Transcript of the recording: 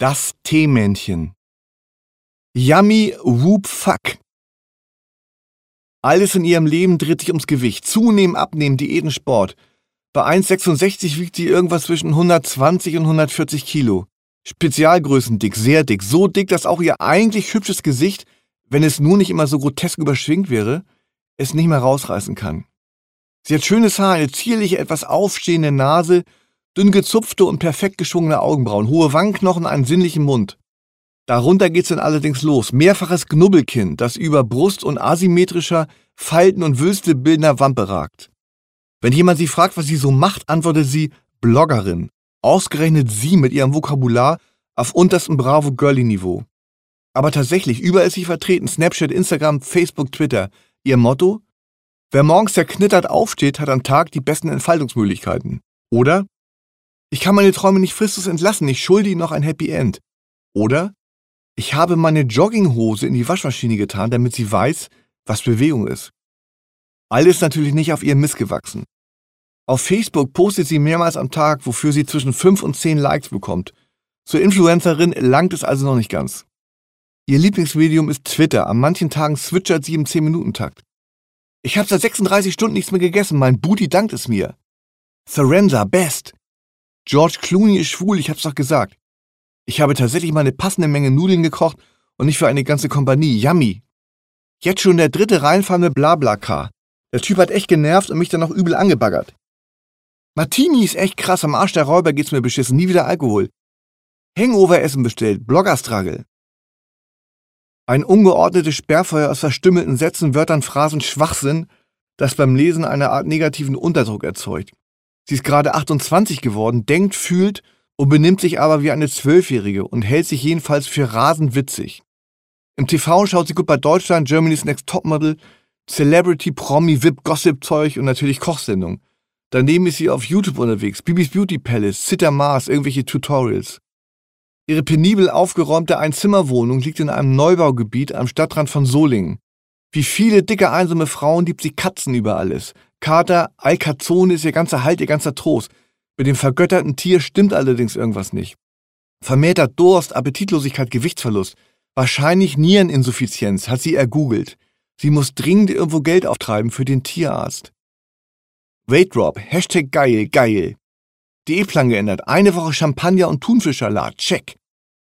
Das Teemännchen. Yummy Whoop Fuck. Alles in ihrem Leben dreht sich ums Gewicht. Zunehmen, abnehmen, Diäten, Sport. Bei 1,66 wiegt sie irgendwas zwischen 120 und 140 Kilo. Spezialgrößen dick, sehr dick. So dick, dass auch ihr eigentlich hübsches Gesicht, wenn es nur nicht immer so grotesk überschwingt wäre, es nicht mehr rausreißen kann. Sie hat schönes Haar, eine zierliche, etwas aufstehende Nase, dünn gezupfte und perfekt geschwungene Augenbrauen, hohe Wangenknochen, einen sinnlichen Mund. Darunter geht's dann allerdings los. Mehrfaches Knubbelkinn, das über Brust und asymmetrischer, Falten und Wülste bildender Wampe ragt. Wenn jemand sie fragt, was sie so macht, antwortet sie Bloggerin. Ausgerechnet sie mit ihrem Vokabular auf unterstem Bravo-Girly-Niveau. Aber tatsächlich, überall sie vertreten. Snapchat, Instagram, Facebook, Twitter. Ihr Motto? Wer morgens zerknittert aufsteht, hat am Tag die besten Entfaltungsmöglichkeiten. Oder? Ich kann meine Träume nicht fristlos entlassen, ich schulde ihnen noch ein Happy End. Oder? Ich habe meine Jogginghose in die Waschmaschine getan, damit sie weiß, was Bewegung ist. Alles natürlich nicht auf ihren Mist gewachsen. Auf Facebook postet sie mehrmals am Tag, wofür sie zwischen 5 und 10 Likes bekommt. Zur Influencerin langt es also noch nicht ganz. Ihr Lieblingsmedium ist Twitter. An manchen Tagen switchert sie im 10-Minuten-Takt. Ich habe seit 36 Stunden nichts mehr gegessen. Mein Booty dankt es mir. Thorenza, best. George Clooney ist schwul, ich hab's doch gesagt. Ich habe tatsächlich mal eine passende Menge Nudeln gekocht und nicht für eine ganze Kompanie. Yummy. Jetzt schon der dritte reinfallende Blabla-Car. Der Typ hat echt genervt und mich dann noch übel angebaggert. Martini ist echt krass, am Arsch der Räuber geht's mir beschissen, nie wieder Alkohol. Hangover-Essen bestellt, Bloggerstruggle. Ein ungeordnetes Sperrfeuer aus verstümmelten Sätzen, Wörtern, Phrasen, Schwachsinn, das beim Lesen eine Art negativen Unterdruck erzeugt. Sie ist gerade 28 geworden, denkt, fühlt und benimmt sich aber wie eine Zwölfjährige und hält sich jedenfalls für rasend witzig. Im TV schaut sie gut bei Deutschland, Germany's Next Topmodel, Celebrity, Promi, VIP, Gossip-Zeug und natürlich Kochsendung. Daneben ist sie auf YouTube unterwegs, Bibis Beauty Palace, Sitter Mars, irgendwelche Tutorials. Ihre penibel aufgeräumte Einzimmerwohnung liegt in einem Neubaugebiet am Stadtrand von Solingen. Wie viele dicke, einsame Frauen liebt sie Katzen über alles. Kater, Alcazone ist ihr ganzer Halt, ihr ganzer Trost. Mit dem vergötterten Tier stimmt allerdings irgendwas nicht. Vermehrter Durst, Appetitlosigkeit, Gewichtsverlust. Wahrscheinlich Niereninsuffizienz, hat sie ergoogelt. Sie muss dringend irgendwo Geld auftreiben für den Tierarzt. Weight Drop, Hashtag geil, geil. Diätplan geändert, eine Woche Champagner und Thunfischsalat, check.